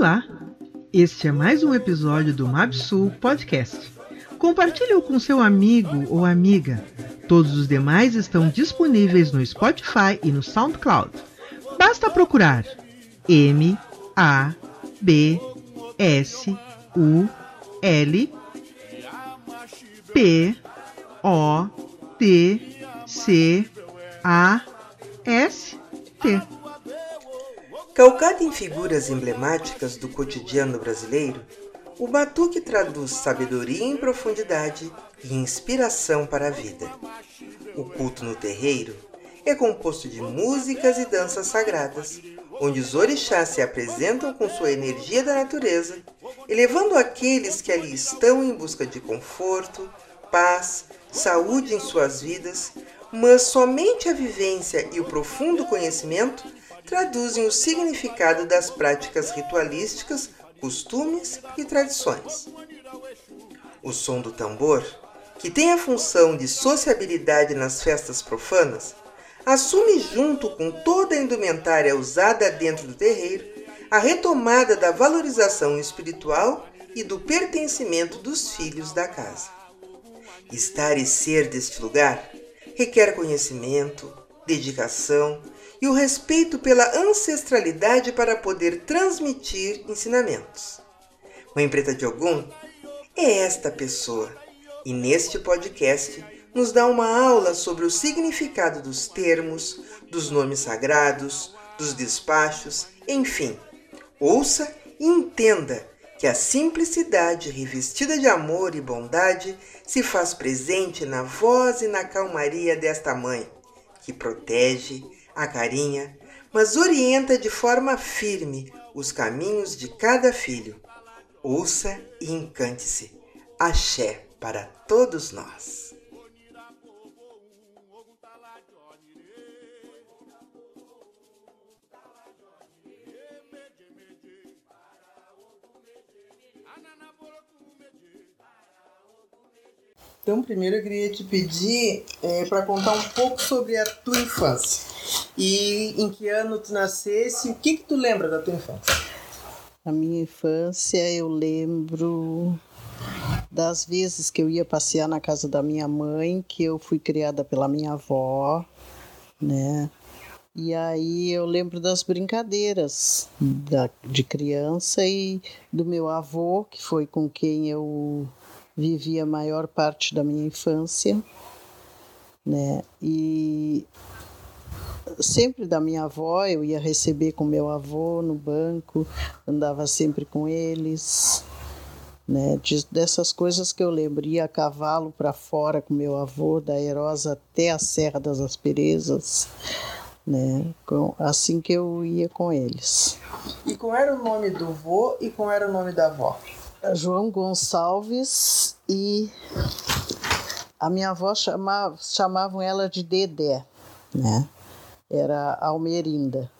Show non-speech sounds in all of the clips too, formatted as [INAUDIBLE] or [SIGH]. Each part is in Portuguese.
Olá! Este é mais um episódio do Mabsul Podcast. Compartilhe-o com seu amigo ou amiga. Todos os demais estão disponíveis no Spotify e no SoundCloud. Basta procurar M A B S U L P O T C A S T. Calcado em figuras emblemáticas do cotidiano brasileiro, o batuque traduz sabedoria em profundidade e inspiração para a vida. O culto no terreiro é composto de músicas e danças sagradas, onde os orixás se apresentam com sua energia da natureza, elevando aqueles que ali estão em busca de conforto, paz, saúde em suas vidas, mas somente a vivência e o profundo conhecimento traduzem o significado das práticas ritualísticas, costumes e tradições. O som do tambor, que tem a função de sociabilidade nas festas profanas, assume junto com toda a indumentária usada dentro do terreiro a retomada da valorização espiritual e do pertencimento dos filhos da casa. Estar e ser deste lugar requer conhecimento, dedicação e o respeito pela ancestralidade para poder transmitir ensinamentos. Mãe Preta de Ogum é esta pessoa e neste podcast nos dá uma aula sobre o significado dos termos, dos nomes sagrados, dos despachos, enfim. Ouça e entenda que a simplicidade revestida de amor e bondade se faz presente na voz e na calmaria desta mãe, que protege, acarinha, mas orienta de forma firme os caminhos de cada filho. Ouça e encante-se. Axé para todos nós. Então, primeiro eu queria te pedir é, para contar um pouco sobre a tua infância. E em que ano tu nascesse e o que, que tu lembra da tua infância? A minha infância eu lembro das vezes que eu ia passear na casa da minha mãe, que eu fui criada pela minha avó, né? E aí eu lembro das brincadeiras da, de criança e do meu avô, que foi com quem eu vivi a maior parte da minha infância, né? E sempre da minha avó, eu ia receber com meu avô no banco, andava sempre com eles, né? dessas coisas que eu lembro, ia a cavalo para fora com meu avô, da Erosa até a Serra das Asperezas, né? Com, assim que eu ia com eles. E qual era o nome do vô e qual era o nome da avó? João Gonçalves e a minha avó chamava, chamavam ela de Dedé, né? Era Almerinda,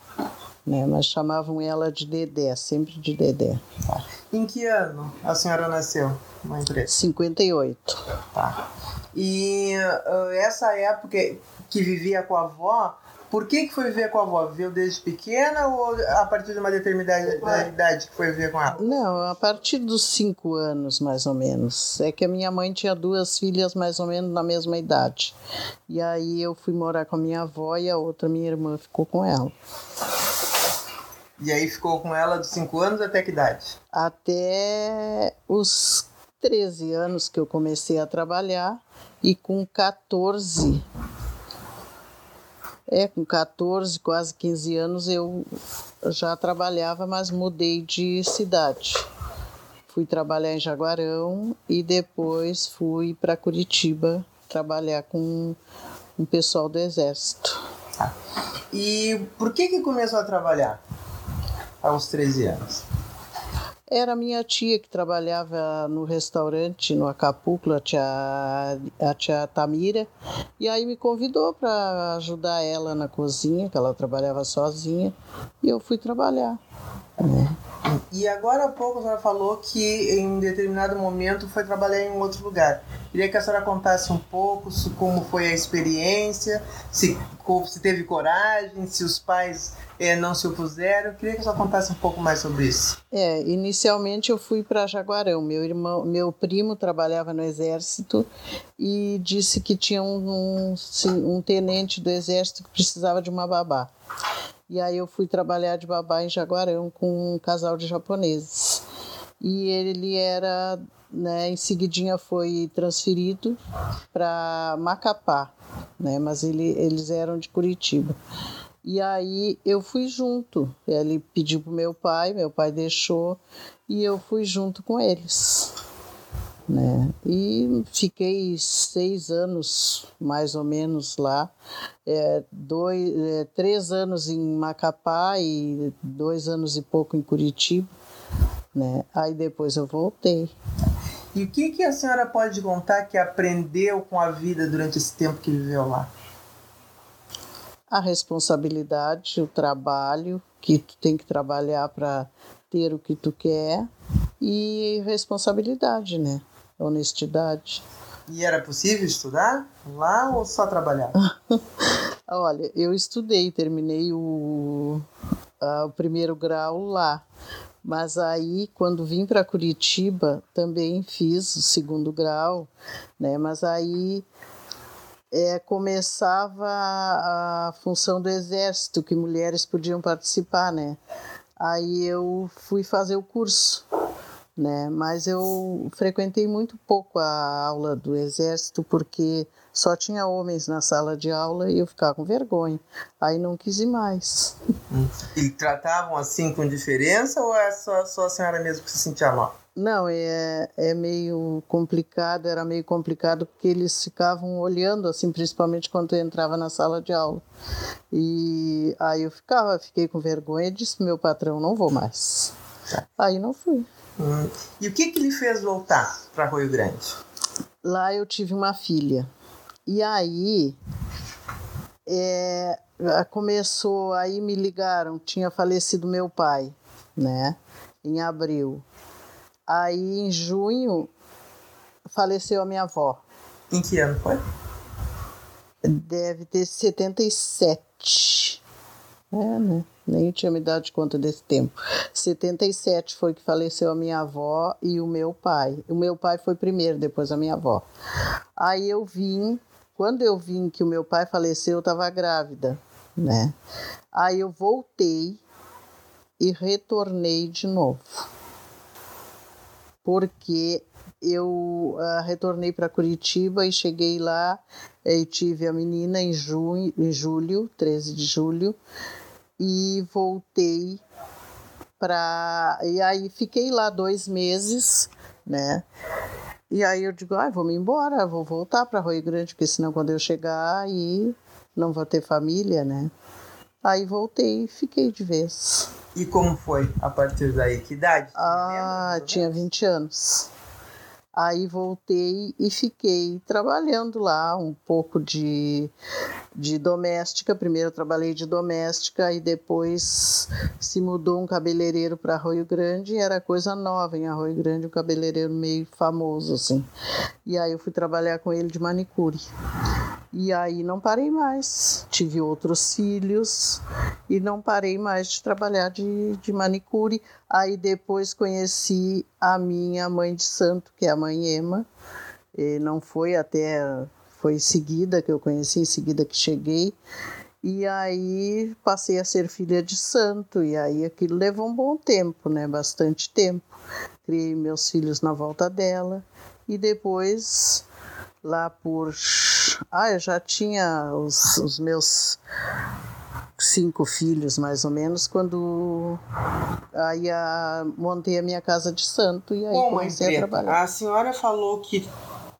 né? Mas chamavam ela de Dedé, sempre de Dedé. Tá. Em que ano a senhora nasceu, mãe Preta? 58. Tá. E uh, essa época que vivia com a avó, por que, que foi viver com a avó? Viveu desde pequena ou a partir de uma determinada idade que foi viver com ela? Não, a partir dos cinco anos, mais ou menos. É que a minha mãe tinha duas filhas mais ou menos na mesma idade. E aí eu fui morar com a minha avó e a outra minha irmã ficou com ela. E aí ficou com ela dos cinco anos até que idade? Até os 13 anos que eu comecei a trabalhar e com 14 é, com 14, quase 15 anos eu já trabalhava, mas mudei de cidade. Fui trabalhar em Jaguarão e depois fui para Curitiba trabalhar com um pessoal do Exército. E por que que começou a trabalhar aos 13 anos? Era minha tia que trabalhava no restaurante no Acapulco, a tia, a tia Tamira, e aí me convidou para ajudar ela na cozinha, que ela trabalhava sozinha, e eu fui trabalhar. Né? E agora há pouco a senhora falou que em um determinado momento foi trabalhar em um outro lugar. Queria que a senhora contasse um pouco como foi a experiência, se, se teve coragem, se os pais é, não se opuseram. Queria que a senhora contasse um pouco mais sobre isso. É, inicialmente eu fui para Jaguarão. Meu irmão, meu primo trabalhava no exército e disse que tinha um, um, um tenente do exército que precisava de uma babá. E aí eu fui trabalhar de babá em Jaguarão com um casal de japoneses. E ele era, né, em seguidinha foi transferido para Macapá, né, mas ele, eles eram de Curitiba. E aí eu fui junto. Ele pediu pro meu pai, meu pai deixou e eu fui junto com eles né? E fiquei seis anos, mais ou menos, lá. É, dois, é, três anos em Macapá e dois anos e pouco em Curitiba, né? Aí depois eu voltei. E o que, que a senhora pode contar que aprendeu com a vida durante esse tempo que viveu lá? A responsabilidade, o trabalho, que tu tem que trabalhar para ter o que tu quer e responsabilidade, né? Honestidade. E era possível estudar lá ou só trabalhar? [LAUGHS] Olha, eu estudei, terminei o, uh, o primeiro grau lá. Mas aí, quando vim para Curitiba, também fiz o segundo grau, né? Mas aí é, começava a função do exército, que mulheres podiam participar, né? Aí eu fui fazer o curso né? Mas eu frequentei muito pouco a aula do exército porque só tinha homens na sala de aula e eu ficava com vergonha. Aí não quis ir mais. E tratavam assim com diferença ou é só, só a senhora mesmo que se sentia mal? Não, é, é meio complicado, era meio complicado porque eles ficavam olhando, assim, principalmente quando eu entrava na sala de aula. E aí eu ficava, fiquei com vergonha e disse meu patrão, não vou mais. Aí não fui. Hum. E o que, que lhe fez voltar para Rio Grande? Lá eu tive uma filha. E aí é, começou, aí me ligaram, tinha falecido meu pai, né? Em abril. Aí em junho faleceu a minha avó. Em que ano foi? Deve ter 77. É, né? Nem tinha me dado conta desse tempo. 77 foi que faleceu a minha avó e o meu pai. O meu pai foi primeiro, depois a minha avó. Aí eu vim, quando eu vim que o meu pai faleceu, eu estava grávida, né? Aí eu voltei e retornei de novo. Porque eu uh, retornei para Curitiba e cheguei lá e tive a menina em, junho, em julho, 13 de julho, e voltei para. E aí fiquei lá dois meses, né? E aí eu digo, ah, vou me embora, vou voltar para Rio Grande, porque senão quando eu chegar aí não vou ter família, né? Aí voltei e fiquei de vez. E como foi a partir daí? Que idade? Ah, tinha 20 anos. Aí voltei e fiquei trabalhando lá um pouco de, de doméstica. Primeiro trabalhei de doméstica e depois se mudou um cabeleireiro para Arroio Grande e era coisa nova em Arroio Grande, um cabeleireiro meio famoso assim. E aí eu fui trabalhar com ele de manicure. E aí não parei mais. Tive outros filhos e não parei mais de trabalhar de, de manicure. Aí depois conheci a minha mãe de santo, que é a mãe Ema. E não foi até. Foi em seguida que eu conheci, em seguida que cheguei. E aí passei a ser filha de santo, e aí aquilo levou um bom tempo, né? Bastante tempo. Criei meus filhos na volta dela, e depois lá por. Ah, eu já tinha os, os meus cinco filhos, mais ou menos, quando aí a, montei a minha casa de santo e aí Bom, comecei a trabalhar. A senhora falou que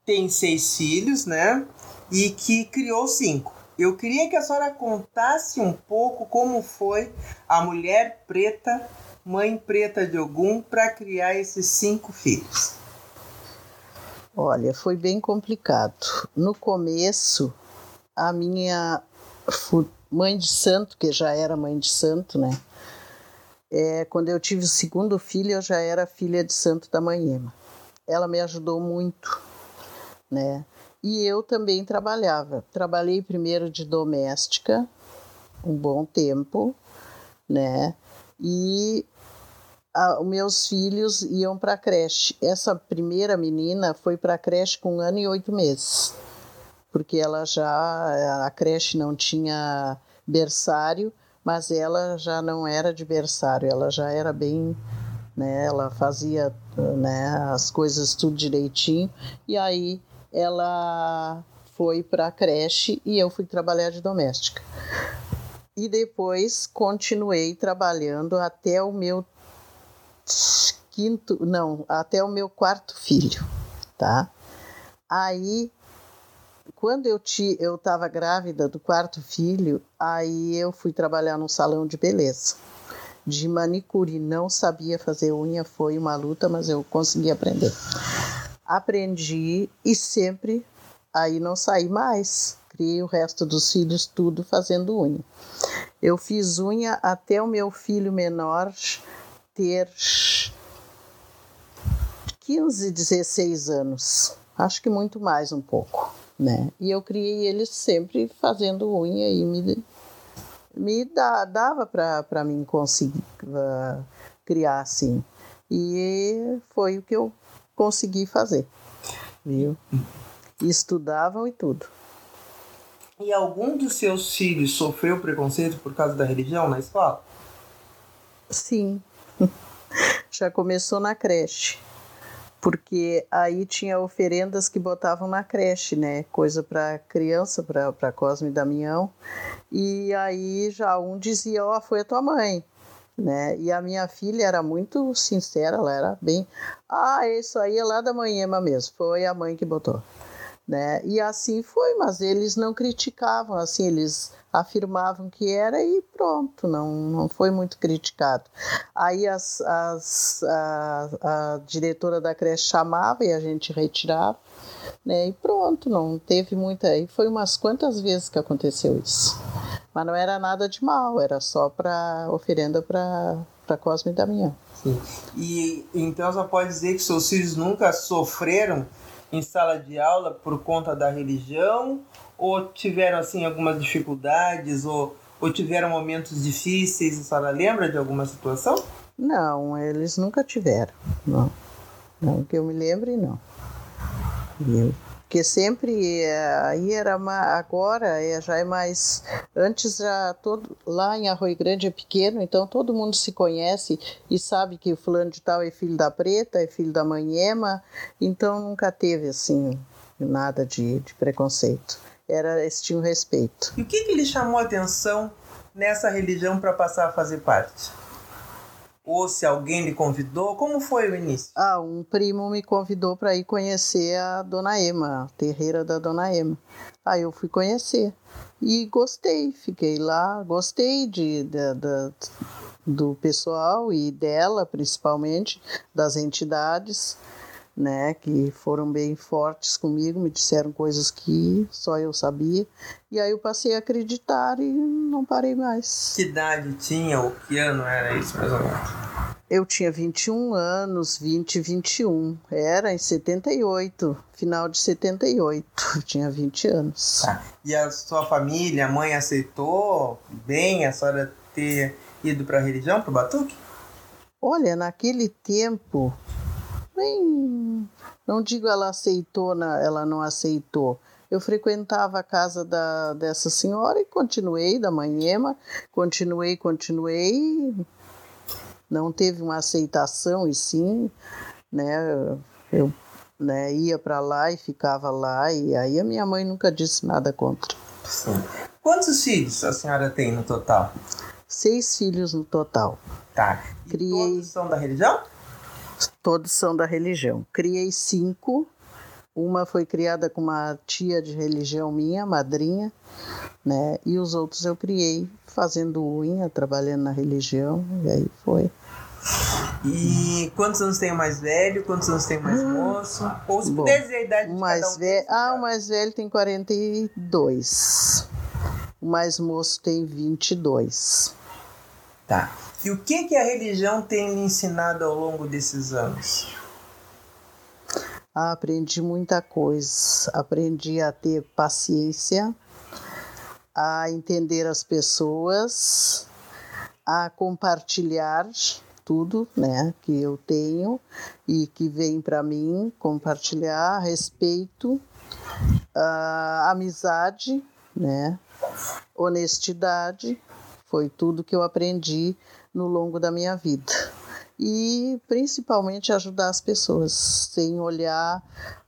tem seis filhos, né? E que criou cinco. Eu queria que a senhora contasse um pouco como foi a mulher preta, mãe preta de Ogum, para criar esses cinco filhos. Olha, foi bem complicado. No começo, a minha mãe de santo, que já era mãe de santo, né? É, quando eu tive o segundo filho, eu já era filha de Santo da Manhema. Ela me ajudou muito, né? E eu também trabalhava. Trabalhei primeiro de doméstica, um bom tempo, né? E a, meus filhos iam para a creche. Essa primeira menina foi para a creche com um ano e oito meses, porque ela já a creche não tinha berçário, mas ela já não era de berçário, ela já era bem, né? Ela fazia, né? As coisas tudo direitinho e aí ela foi para a creche e eu fui trabalhar de doméstica. E depois continuei trabalhando até o meu quinto, não, até o meu quarto filho, tá? Aí, quando eu ti, eu estava grávida do quarto filho, aí eu fui trabalhar num salão de beleza, de manicure. Não sabia fazer unha, foi uma luta, mas eu consegui aprender. Aprendi e sempre aí não saí mais. Criei o resto dos filhos tudo fazendo unha. Eu fiz unha até o meu filho menor ter 15, 16 anos. Acho que muito mais um pouco, né? E eu criei ele sempre fazendo unha e me, me dá, dava para mim conseguir uh, criar assim. E foi o que eu consegui fazer, viu? estudavam e tudo. E algum dos seus filhos sofreu preconceito por causa da religião na escola? Sim, [LAUGHS] já começou na creche. Porque aí tinha oferendas que botavam na creche, né? Coisa para criança, para Cosme e Damião. E aí já um dizia: Ó, oh, foi a tua mãe. Né? E a minha filha era muito sincera, ela era bem. Ah, isso aí é lá da manhã mesmo, foi a mãe que botou. Né? E assim foi, mas eles não criticavam, assim, eles afirmavam que era e pronto, não, não foi muito criticado. Aí as, as, a, a diretora da creche chamava e a gente retirava, né? E pronto, não teve muita. E foi umas quantas vezes que aconteceu isso. Mas não era nada de mal, era só para oferenda para Cosme e Damião. Sim. E então só pode dizer que seus filhos nunca sofreram em sala de aula por conta da religião ou tiveram assim algumas dificuldades ou, ou tiveram momentos difíceis? A senhora lembra de alguma situação? Não, eles nunca tiveram. Não, não que eu me lembre, não. Eu porque sempre eh, aí era agora é, já é mais antes já todo lá em Arroio Grande é pequeno então todo mundo se conhece e sabe que o fulano de tal é filho da Preta é filho da Manhema então nunca teve assim nada de, de preconceito. Era eles tinham respeito. E o que, que lhe chamou a atenção nessa religião para passar a fazer parte ou se alguém lhe convidou? Como foi o início? Ah, um primo me convidou para ir conhecer a Dona Ema, a terreira da Dona Ema. Aí eu fui conhecer e gostei, fiquei lá, gostei de, de, de do pessoal e dela principalmente, das entidades né, que foram bem fortes comigo, me disseram coisas que só eu sabia. E aí eu passei a acreditar e não parei mais. Que idade tinha ou que ano era isso, mais ou menos? Eu tinha 21 anos, 20, 21. Era em 78, final de 78. Eu [LAUGHS] tinha 20 anos. Tá. E a sua família, a mãe aceitou bem a senhora ter ido para a religião, para o Batuque? Olha, naquele tempo nem não digo ela aceitou, ela não aceitou. Eu frequentava a casa da, dessa senhora e continuei, da Manhema, continuei, continuei. Não teve uma aceitação, e sim, né, eu né, ia para lá e ficava lá, e aí a minha mãe nunca disse nada contra. Sim. Quantos filhos a senhora tem no total? Seis filhos no total. Tá. E Criei... todos são da religião? Todos são da religião. Criei cinco. Uma foi criada com uma tia de religião minha, madrinha, né? E os outros eu criei fazendo unha, trabalhando na religião, e aí foi. E quantos anos tem o mais velho? Quantos anos tem o mais moço? Ou se puder dizer a idade de mais cada um velho, Ah, o mais velho tem 42. O mais moço tem 22. Tá. E o que, que a religião tem lhe ensinado ao longo desses anos? Ah, aprendi muita coisa. Aprendi a ter paciência, a entender as pessoas, a compartilhar tudo, né, que eu tenho e que vem para mim, compartilhar respeito, amizade, né, honestidade, foi tudo que eu aprendi no longo da minha vida. E principalmente ajudar as pessoas, sem olhar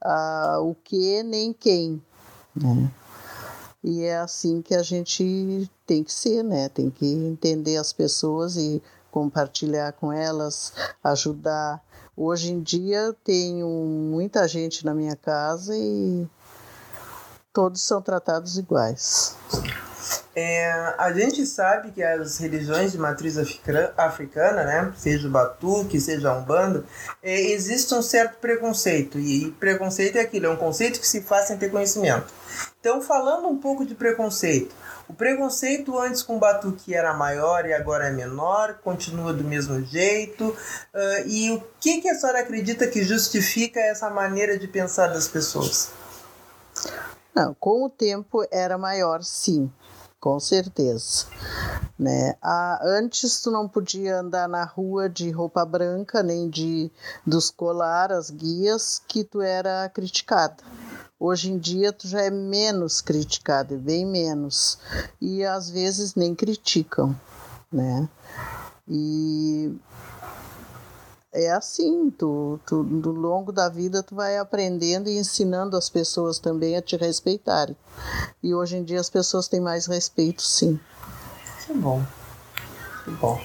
uh, o que nem quem. Né? E é assim que a gente tem que ser, né? Tem que entender as pessoas e compartilhar com elas, ajudar. Hoje em dia tenho muita gente na minha casa e todos são tratados iguais. É, a gente sabe que as religiões de matriz africana, né, seja o batuque, seja a umbanda, é, existe um certo preconceito. E preconceito é aquilo, é um conceito que se faz sem ter conhecimento. Então, falando um pouco de preconceito, o preconceito antes com o batuque era maior e agora é menor, continua do mesmo jeito. Uh, e o que, que a senhora acredita que justifica essa maneira de pensar das pessoas? Não, com o tempo era maior, sim com certeza. Né? Ah, antes tu não podia andar na rua de roupa branca, nem de dos colar, as guias, que tu era criticada. Hoje em dia tu já é menos criticada, bem menos. E às vezes nem criticam, né? E é assim, tu, tu, no longo da vida tu vai aprendendo e ensinando as pessoas também a te respeitarem. E hoje em dia as pessoas têm mais respeito, sim. Que bom, que bom.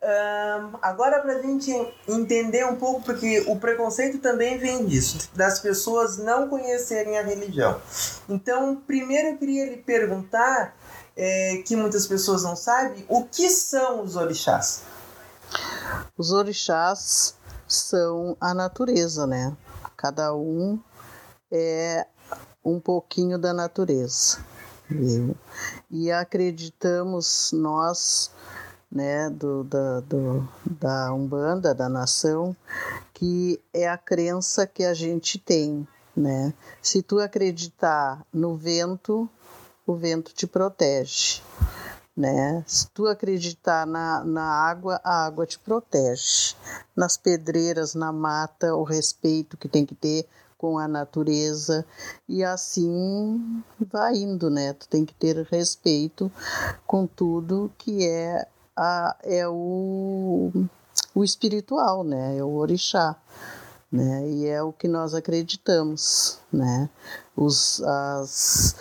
Um, agora para a gente entender um pouco, porque o preconceito também vem disso, das pessoas não conhecerem a religião. Então, primeiro eu queria lhe perguntar, é, que muitas pessoas não sabem, o que são os orixás? Os orixás são a natureza, né? Cada um é um pouquinho da natureza, viu? E acreditamos nós, né, do, da, do, da Umbanda, da nação, que é a crença que a gente tem, né? Se tu acreditar no vento, o vento te protege né? Se tu acreditar na, na água, a água te protege. Nas pedreiras, na mata, o respeito que tem que ter com a natureza e assim vai indo, né? Tu tem que ter respeito com tudo que é a é o o espiritual, né? É o orixá, né? E é o que nós acreditamos, né? Os as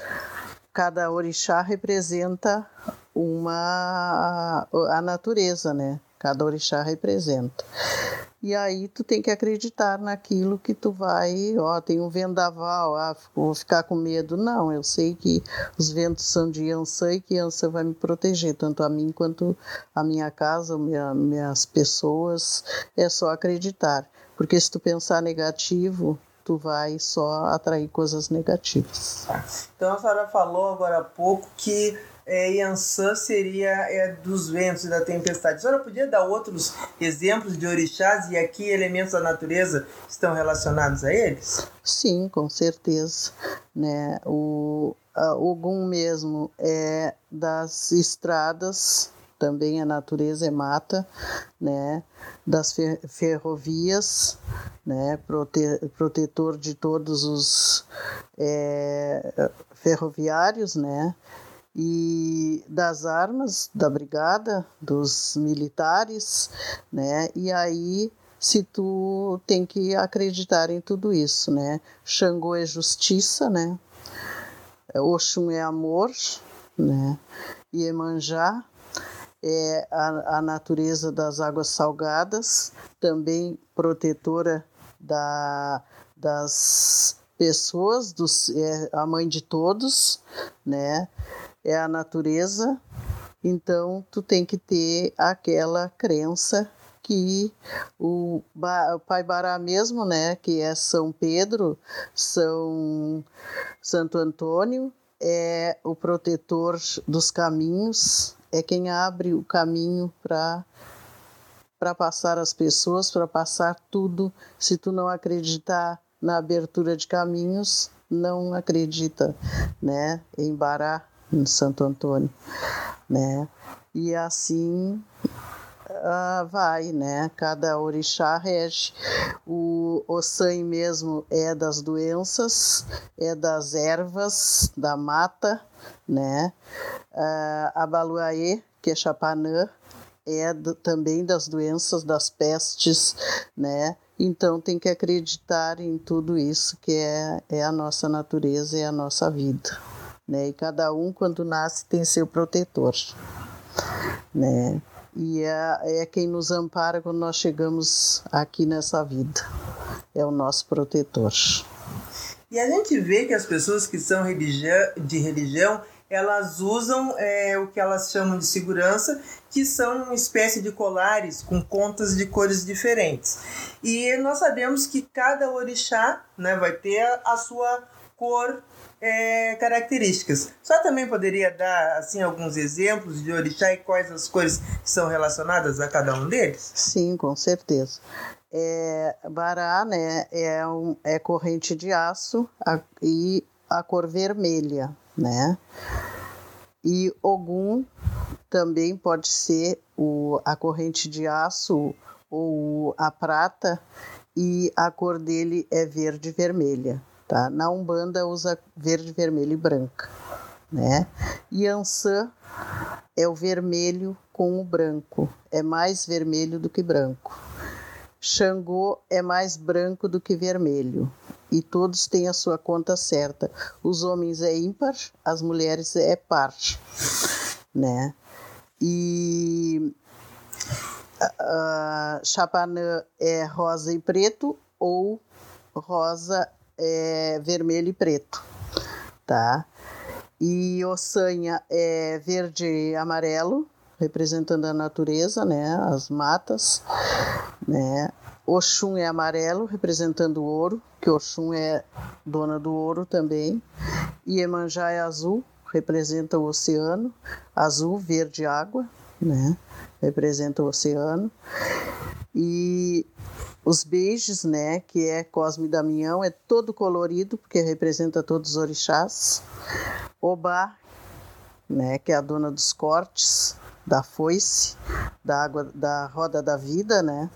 cada orixá representa uma a natureza, né? Cada orixá representa. E aí tu tem que acreditar naquilo que tu vai, ó, tem um vendaval, ah, vou ficar com medo. Não, eu sei que os ventos são de Yansan e que Yansan vai me proteger, tanto a mim quanto a minha casa, minha, minhas pessoas. É só acreditar. Porque se tu pensar negativo, tu vai só atrair coisas negativas. Então a senhora falou agora há pouco que é, Yansan seria é, dos ventos e da tempestade. A senhora podia dar outros exemplos de orixás e aqui elementos da natureza estão relacionados a eles? Sim, com certeza. Né? O Ogum mesmo é das estradas, também a natureza é mata, né? das ferrovias, né? Prote protetor de todos os é, ferroviários, né? E das armas da brigada, dos militares, né? E aí se tu tem que acreditar em tudo isso, né? Xangô é justiça, né? Oxum é amor, né? Iemanjá é a, a natureza das águas salgadas, também protetora da, das pessoas, dos, é a mãe de todos, né? é a natureza, então tu tem que ter aquela crença que o, o Pai Bará mesmo, né, que é São Pedro, São Santo Antônio, é o protetor dos caminhos, é quem abre o caminho para para passar as pessoas, para passar tudo. Se tu não acreditar na abertura de caminhos, não acredita, né, em Bará, em Santo Antônio, né? E assim uh, vai, né? Cada orixá rege. O Ossan mesmo é das doenças, é das ervas, da mata, né? Uh, a Baluaê, que é Chapanã, é do, também das doenças, das pestes, né? Então tem que acreditar em tudo isso que é, é a nossa natureza e a nossa vida. Né? E cada um, quando nasce, tem seu protetor. Né? E é, é quem nos ampara quando nós chegamos aqui nessa vida. É o nosso protetor. E a gente vê que as pessoas que são de religião elas usam é, o que elas chamam de segurança, que são uma espécie de colares com contas de cores diferentes. E nós sabemos que cada orixá né, vai ter a sua cor é, características. Só também poderia dar assim alguns exemplos de orixá e quais as cores que são relacionadas a cada um deles? Sim, com certeza. É, Bará né, é, um, é corrente de aço a, e a cor vermelha né? E Ogum também pode ser o, a corrente de aço ou a prata e a cor dele é verde e vermelha, tá? Na Umbanda usa verde, vermelho e branca, né? E Ansan é o vermelho com o branco, é mais vermelho do que branco. Xangô é mais branco do que vermelho e todos têm a sua conta certa. Os homens é ímpar, as mulheres é par, né? E uh, Chapanã é rosa e preto ou rosa é vermelho e preto, tá? E Ossanha é verde e amarelo, representando a natureza, né? As matas, né? Oxum é amarelo, representando o ouro, que Oxum é dona do ouro também. Iemanjá é azul, representa o oceano. Azul, verde água, né? Representa o oceano. E os beijos, né, que é Cosme Damião, é todo colorido, porque representa todos os orixás. Obá, né, que é a dona dos cortes, da foice, da água, da roda da vida, né?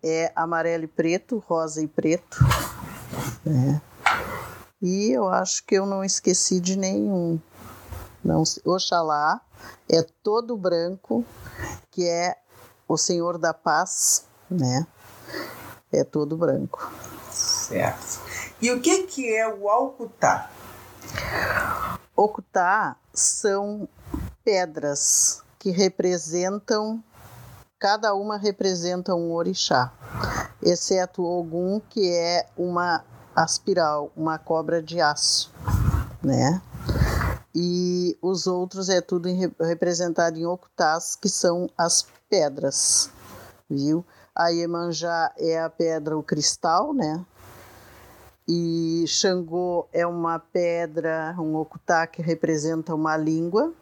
É amarelo e preto, rosa e preto, né? E eu acho que eu não esqueci de nenhum. Não, Oxalá é todo branco, que é o Senhor da Paz, né? É todo branco. Certo. E o que, que é o Alcutá? Ocutá são pedras que representam cada uma representa um orixá, exceto Ogum, que é uma aspiral, uma cobra de aço, né? E os outros é tudo representado em octás, que são as pedras, viu? A Iemanjá é a pedra, o cristal, né? E Xangô é uma pedra, um octá que representa uma língua.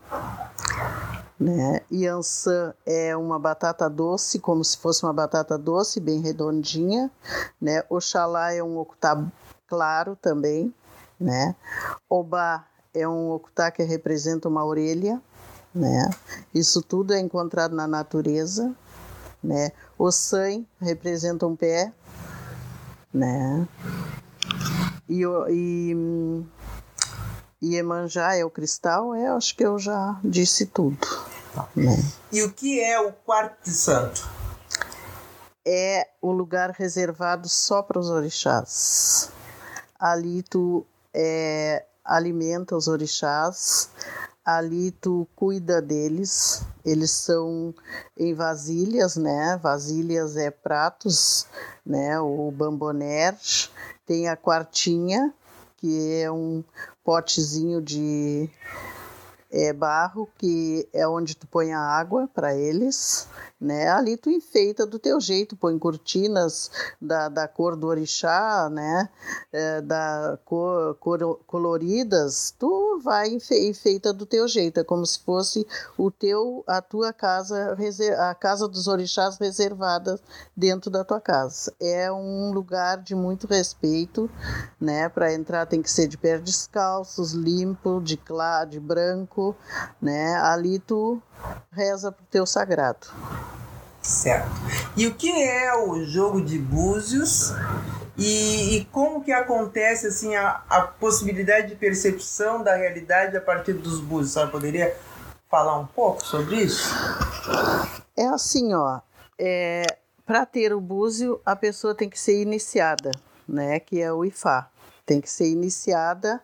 Né? Yansan é uma batata doce, como se fosse uma batata doce, bem redondinha. Né? Oxalá é um octá claro também. Né? Oba é um octá que representa uma orelha. Né? Isso tudo é encontrado na natureza. Né? O san representa um pé. Né? E, e Iemanjá é o cristal, é, acho que eu já disse tudo. Né? E o que é o quarto de santo? É o lugar reservado só para os orixás. Ali tu é, alimenta os orixás, ali tu cuida deles. Eles são em vasilhas, né? Vasilhas é pratos, né? O bamboner. Tem a quartinha, que é um potezinho de é, barro, que é onde tu põe a água para eles. Né? Ali tu enfeita do teu jeito, põe cortinas da, da cor do orixá, né? É, da cor, cor, coloridas, tu vai enfeita do teu jeito, é como se fosse o teu, a tua casa, a casa dos orixás reservada dentro da tua casa. É um lugar de muito respeito, né? Para entrar tem que ser de pé descalços, limpo, de claro, de branco, né? Ali tu reza pro teu sagrado. Certo. E o que é o jogo de búzios e, e como que acontece assim a, a, possibilidade de percepção da realidade a partir dos búzios? Você poderia falar um pouco sobre isso? É assim, ó. É, Para ter o búzio, a pessoa tem que ser iniciada, né? Que é o Ifá. Tem que ser iniciada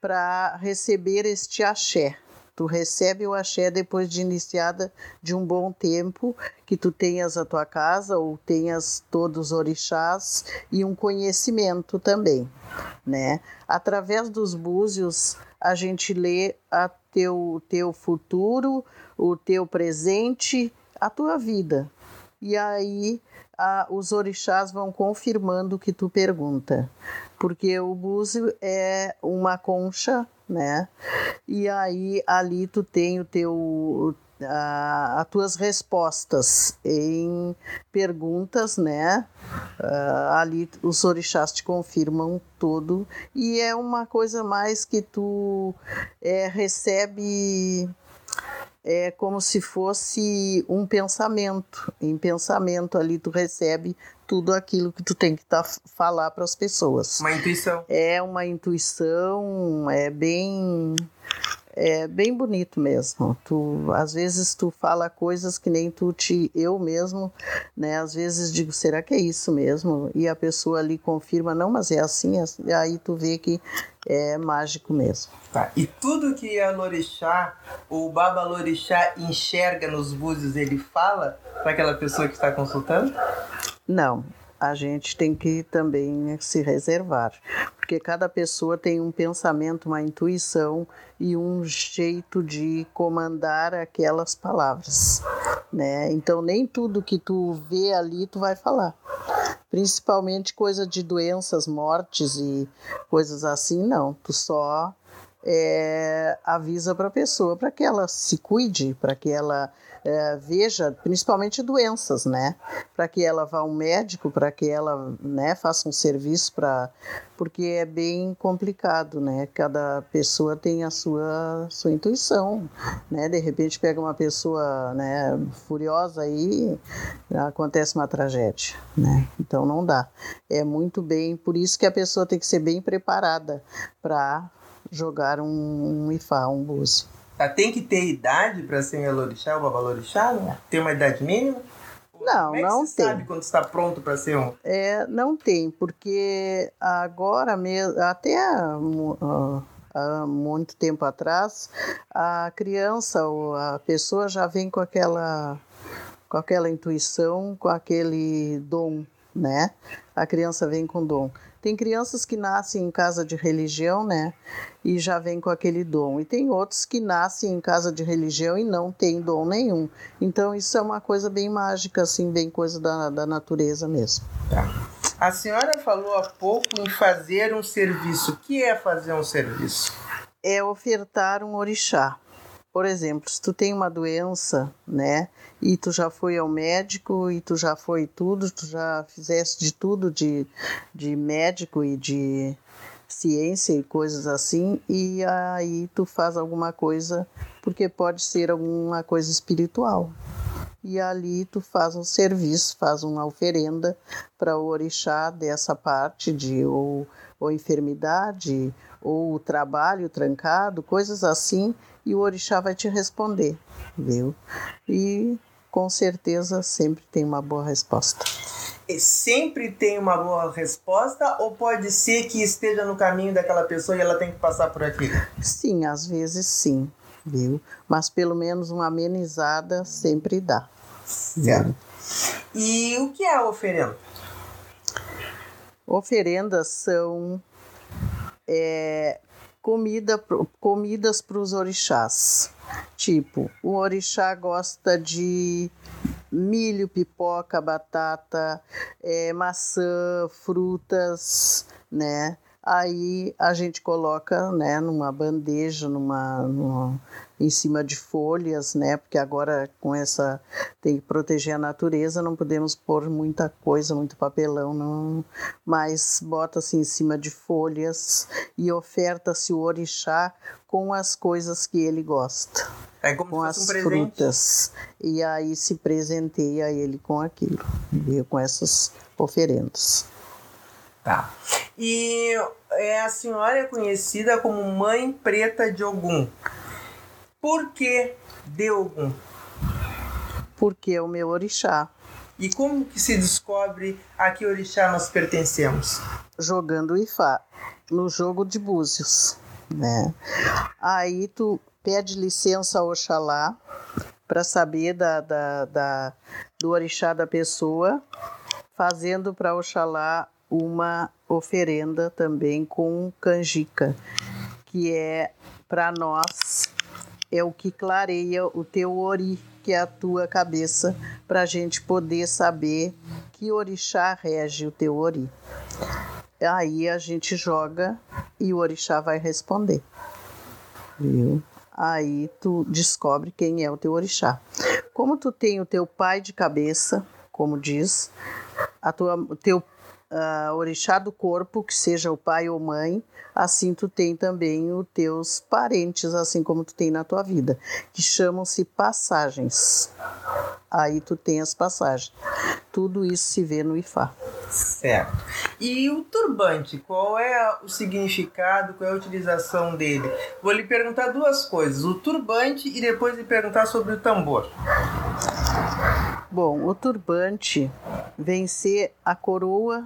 para receber este axé. Tu recebe o axé depois de iniciada de um bom tempo, que tu tenhas a tua casa ou tenhas todos os orixás e um conhecimento também, né? Através dos búzios a gente lê a teu teu futuro, o teu presente, a tua vida. E aí a, os orixás vão confirmando o que tu pergunta, porque o búzio é uma concha né? E aí ali tu tem o teu a, as tuas respostas em perguntas, né? Uh, ali os orixás te confirmam tudo e é uma coisa mais que tu é, recebe é como se fosse um pensamento. Em pensamento ali tu recebe tudo aquilo que tu tem que tá, falar para as pessoas. Uma intuição. É uma intuição, é bem é bem bonito mesmo. Tu às vezes tu fala coisas que nem tu te eu mesmo, né? Às vezes digo, será que é isso mesmo? E a pessoa ali confirma, não, mas é assim, é assim. aí tu vê que é mágico mesmo. Tá. E tudo que a Lorixá, o Baba Lorixá enxerga nos búzios, ele fala para aquela pessoa que está consultando? Não, a gente tem que também se reservar, porque cada pessoa tem um pensamento, uma intuição e um jeito de comandar aquelas palavras, né? Então nem tudo que tu vê ali tu vai falar. Principalmente coisa de doenças, mortes e coisas assim, não. Tu só é, avisa para a pessoa para que ela se cuide, para que ela é, veja, principalmente doenças, né? Para que ela vá ao médico, para que ela né, faça um serviço para. Porque é bem complicado, né? Cada pessoa tem a sua, sua intuição, né? De repente pega uma pessoa né, furiosa e acontece uma tragédia, né? Então não dá. É muito bem, por isso que a pessoa tem que ser bem preparada para jogar um, um Ifá, um búzio. Tá, tem que ter idade para ser Elorixá ou Babalorixá? Não? Tem uma idade mínima? Não, Como é não você tem. sabe quando está pronto para ser um? É, não tem, porque agora mesmo, até uh, há muito tempo atrás, a criança ou a pessoa já vem com aquela, com aquela intuição, com aquele dom, né? A criança vem com dom. Tem crianças que nascem em casa de religião, né? E já vem com aquele dom. E tem outros que nascem em casa de religião e não tem dom nenhum. Então isso é uma coisa bem mágica, assim, bem coisa da, da natureza mesmo. Tá. A senhora falou há pouco em fazer um serviço. O que é fazer um serviço? É ofertar um orixá. Por exemplo, se tu tem uma doença, né, e tu já foi ao médico e tu já foi tudo, tu já fizeste de tudo de, de médico e de ciência e coisas assim, e aí tu faz alguma coisa, porque pode ser alguma coisa espiritual. E ali tu faz um serviço, faz uma oferenda para o orixá dessa parte de ou, ou enfermidade, ou trabalho trancado, coisas assim, e o orixá vai te responder, viu? E com certeza sempre tem uma boa resposta. E sempre tem uma boa resposta ou pode ser que esteja no caminho daquela pessoa e ela tem que passar por aqui? Sim, às vezes sim, viu? Mas pelo menos uma amenizada sempre dá. Certo. E o que é a oferenda? Oferendas são é, comida, comidas para os orixás. Tipo, o orixá gosta de milho, pipoca, batata, é, maçã, frutas, né? Aí a gente coloca, né, numa bandeja, numa, numa, em cima de folhas, né? Porque agora com essa tem que proteger a natureza, não podemos pôr muita coisa, muito papelão, não. Mas bota-se em cima de folhas e oferta-se o orixá com as coisas que ele gosta. É como com se as fosse um presente. frutas. E aí se presenteia ele com aquilo, com essas oferendas. Tá. E é, a senhora é conhecida como Mãe Preta de Ogum. Por que de Ogum? Porque é o meu orixá. E como que se descobre a que orixá nós pertencemos? jogando Ifá no jogo de búzios, né? Aí tu pede licença ao Oxalá para saber da, da, da, do orixá da pessoa, fazendo para Oxalá uma oferenda também com canjica, que é para nós é o que clareia o teu ori, que é a tua cabeça, para a gente poder saber que orixá rege o teu ori. Aí a gente joga e o orixá vai responder. Viu? Aí tu descobre quem é o teu orixá. Como tu tem o teu pai de cabeça, como diz, a tua, o teu uh, orixá do corpo, que seja o pai ou mãe, assim tu tem também os teus parentes, assim como tu tem na tua vida, que chamam-se passagens. Aí tu tem as passagens. Tudo isso se vê no Ifá. Certo. E o turbante, qual é o significado, qual é a utilização dele? Vou lhe perguntar duas coisas: o turbante e depois lhe perguntar sobre o tambor. Bom, o turbante vem ser a coroa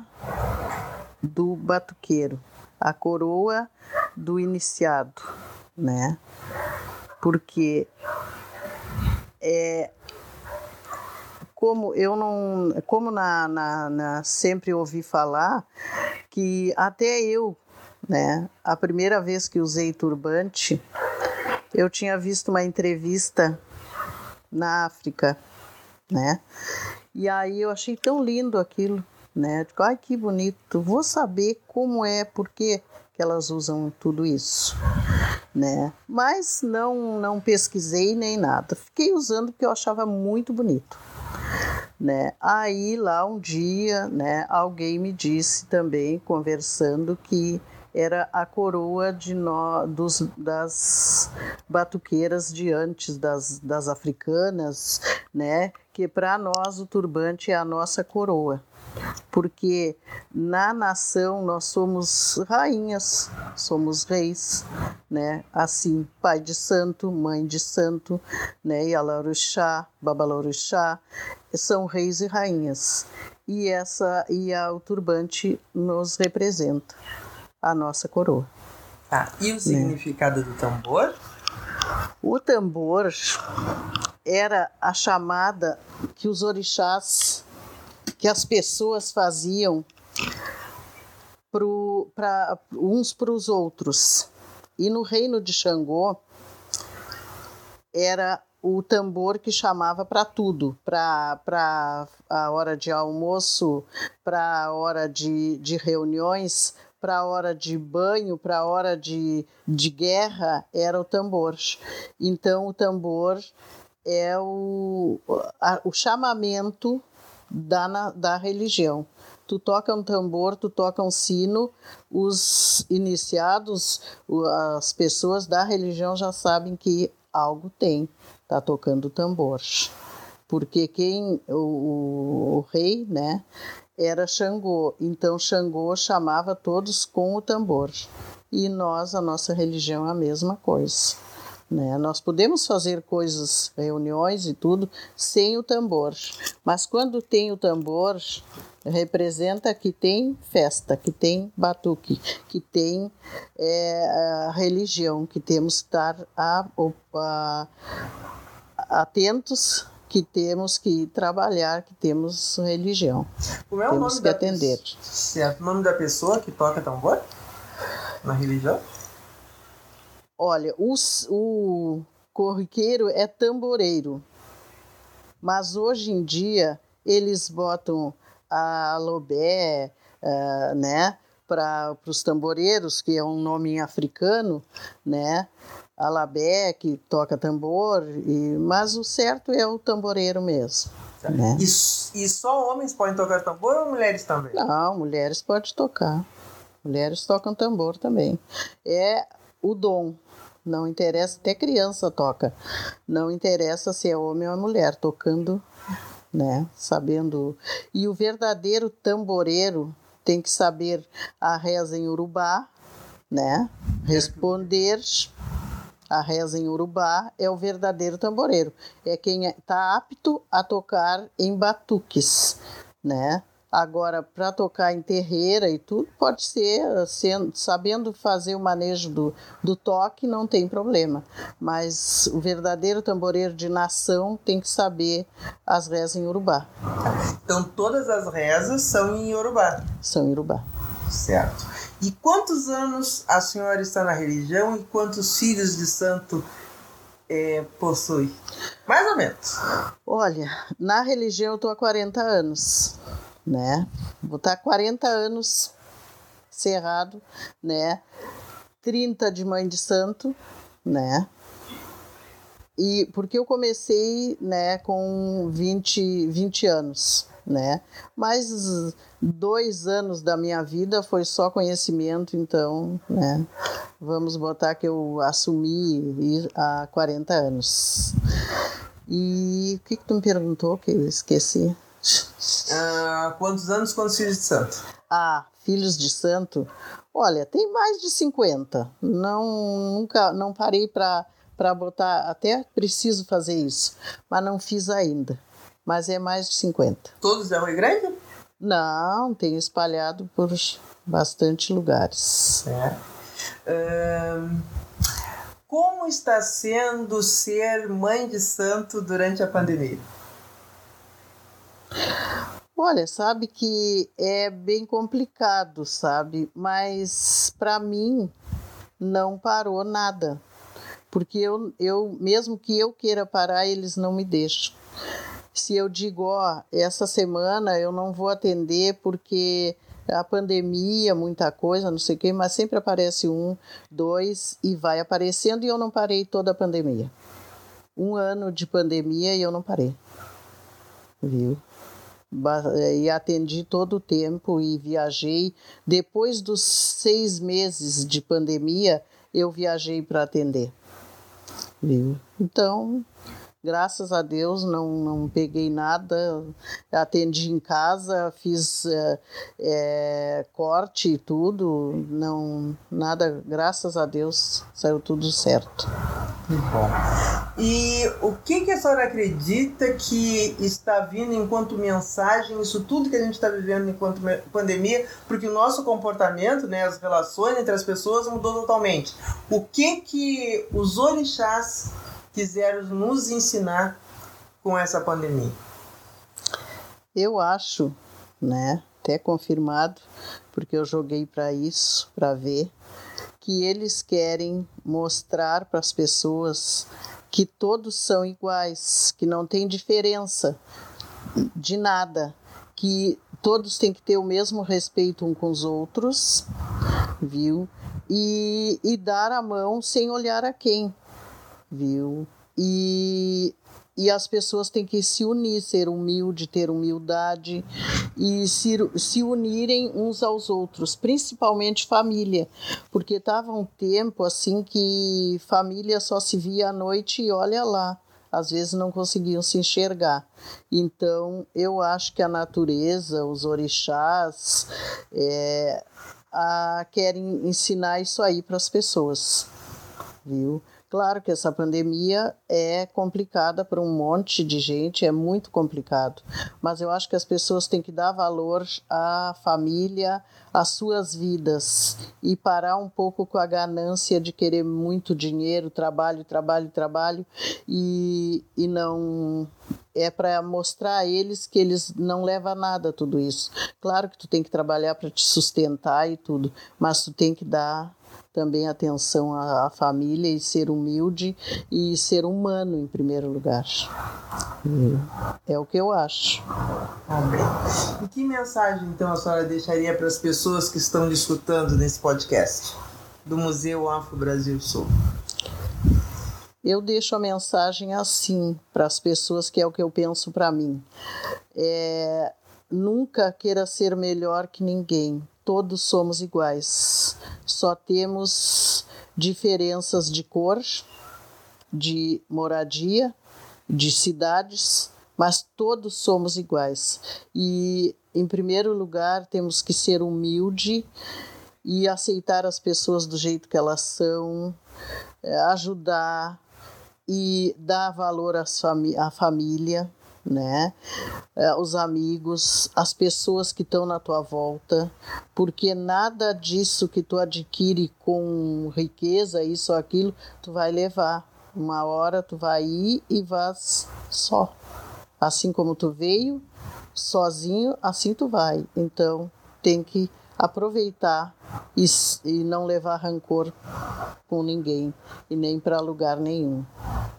do batuqueiro, a coroa do iniciado, né? Porque é como eu não, como na, na, na sempre ouvi falar que até eu, né, a primeira vez que usei turbante, eu tinha visto uma entrevista na África, né? E aí eu achei tão lindo aquilo, né? Digo, ai que bonito, vou saber como é, por que elas usam tudo isso, né? Mas não não pesquisei nem nada. Fiquei usando porque eu achava muito bonito né? Aí lá um dia, né, alguém me disse também conversando que era a coroa de nó, dos, das batuqueiras de antes, das, das africanas, né? Que para nós o turbante é a nossa coroa porque na nação nós somos rainhas, somos reis, né? Assim, pai de santo, mãe de santo, né? Yalaruxá, Babalaruxá, são reis e rainhas. E essa e a, o turbante nos representa a nossa coroa. Tá. E o significado né? do tambor? O tambor era a chamada que os orixás que as pessoas faziam pro, pra, uns para os outros. E no reino de Xangô era o tambor que chamava para tudo, para a hora de almoço, para a hora de, de reuniões, para a hora de banho, para a hora de, de guerra, era o tambor. Então, o tambor é o, a, o chamamento da, da religião. Tu toca um tambor, tu toca um sino, os iniciados, as pessoas da religião já sabem que algo tem, tá tocando tambor. Porque quem, o, o, o rei, né, era Xangô, então Xangô chamava todos com o tambor. E nós, a nossa religião, é a mesma coisa. Né? Nós podemos fazer coisas, reuniões e tudo, sem o tambor, mas quando tem o tambor, representa que tem festa, que tem batuque, que tem é, religião, que temos que estar a, a, atentos que temos que trabalhar, que temos religião. Como é o temos nome que da atender. Certo. O nome da pessoa que toca tambor na religião? Olha, o, o corriqueiro é tamboreiro. Mas hoje em dia eles botam a lobé, uh, né? Para os tamboreiros, que é um nome africano, né? Alabé, que toca tambor, e, mas o certo é o tamboreiro mesmo. Né? E, e só homens podem tocar tambor ou mulheres também? Não, mulheres podem tocar. Mulheres tocam tambor também. É o dom. Não interessa, até criança toca. Não interessa se é homem ou é mulher, tocando, né? Sabendo. E o verdadeiro tamboreiro tem que saber a reza em urubá, né? Responder a reza em urubá é o verdadeiro tamboreiro. É quem está é, apto a tocar em batuques, né? Agora, para tocar em terreira e tudo, pode ser, sendo, sabendo fazer o manejo do, do toque, não tem problema. Mas o verdadeiro tamboreiro de nação tem que saber as rezas em urubá. Então, todas as rezas são em urubá? São em urubá. Certo. E quantos anos a senhora está na religião e quantos filhos de santo é, possui? Mais ou menos. Olha, na religião eu estou há 40 anos, né? Vou estar 40 anos cerrado, né? 30 de mãe de santo, né? E porque eu comecei, né, com 20, 20 anos, né? Mas dois anos da minha vida foi só conhecimento, então, né? Vamos botar que eu assumi há 40 anos. E o que, que tu me perguntou que eu esqueci? Ah, quantos anos, quantos filhos de santo? Ah, filhos de santo? Olha, tem mais de 50. Não, nunca, não parei para botar, até preciso fazer isso, mas não fiz ainda. Mas é mais de 50. Todos da Rio Grande? Não, tem espalhado por bastante lugares. É. Como está sendo ser mãe de santo durante a pandemia? Olha, sabe que é bem complicado, sabe? Mas para mim não parou nada. Porque eu, eu, mesmo que eu queira parar, eles não me deixam se eu digo, ó, essa semana eu não vou atender porque a pandemia, muita coisa, não sei o quê, mas sempre aparece um, dois e vai aparecendo e eu não parei toda a pandemia. Um ano de pandemia e eu não parei. Viu? E atendi todo o tempo e viajei. Depois dos seis meses de pandemia, eu viajei para atender. Viu? Então, graças a Deus não, não peguei nada, atendi em casa, fiz é, corte e tudo, não nada, graças a Deus saiu tudo certo. Bom. E o que, que a senhora acredita que está vindo enquanto mensagem, isso tudo que a gente está vivendo enquanto pandemia, porque o nosso comportamento, né, as relações entre as pessoas mudou totalmente. O que que os orixás quiseram nos ensinar com essa pandemia? Eu acho, né, até confirmado, porque eu joguei para isso, para ver, que eles querem mostrar para as pessoas que todos são iguais, que não tem diferença de nada, que todos têm que ter o mesmo respeito um com os outros, viu? E, e dar a mão sem olhar a quem, viu? E, e as pessoas têm que se unir, ser humilde, ter humildade e se, se unirem uns aos outros, principalmente família, porque estava um tempo assim que família só se via à noite e olha lá, às vezes não conseguiam se enxergar. Então eu acho que a natureza, os orixás, é, a, querem ensinar isso aí para as pessoas, viu? Claro que essa pandemia é complicada para um monte de gente, é muito complicado, mas eu acho que as pessoas têm que dar valor à família, às suas vidas e parar um pouco com a ganância de querer muito dinheiro, trabalho, trabalho, trabalho e, e não é para mostrar a eles que eles não levam a nada tudo isso. Claro que tu tem que trabalhar para te sustentar e tudo, mas tu tem que dar também atenção à, à, família e ser humilde e ser humano em primeiro lugar. É o que eu acho. Amém. E que mensagem então a senhora deixaria para as pessoas que estão escutando nesse podcast do Museu Afro Brasil Sul? Eu deixo a mensagem assim para as pessoas que é o que eu penso para mim. É, nunca queira ser melhor que ninguém todos somos iguais. Só temos diferenças de cor, de moradia, de cidades, mas todos somos iguais. E, em primeiro lugar, temos que ser humilde e aceitar as pessoas do jeito que elas são, é, ajudar e dar valor à família né? É, os amigos, as pessoas que estão na tua volta, porque nada disso que tu adquire com riqueza, isso ou aquilo, tu vai levar. Uma hora tu vai ir e vas só. Assim como tu veio, sozinho, assim tu vai. Então, tem que aproveitar e, e não levar rancor com ninguém e nem para lugar nenhum,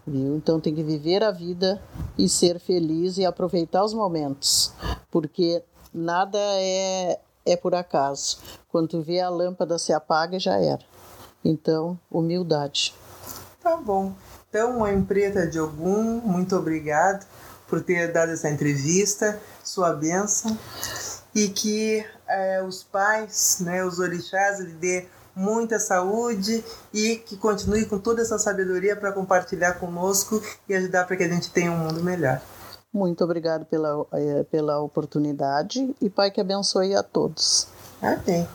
viu? Então tem que viver a vida e ser feliz e aproveitar os momentos, porque nada é é por acaso. Quando vê a lâmpada se apaga já era. Então, humildade. Tá bom. Então, Mãe Preta de Ogum, muito obrigado por ter dado essa entrevista, sua bênção e que é, os pais, né, os orixás, lhe dê muita saúde e que continue com toda essa sabedoria para compartilhar conosco e ajudar para que a gente tenha um mundo melhor. Muito obrigado pela, é, pela oportunidade e Pai que abençoe a todos. Amém.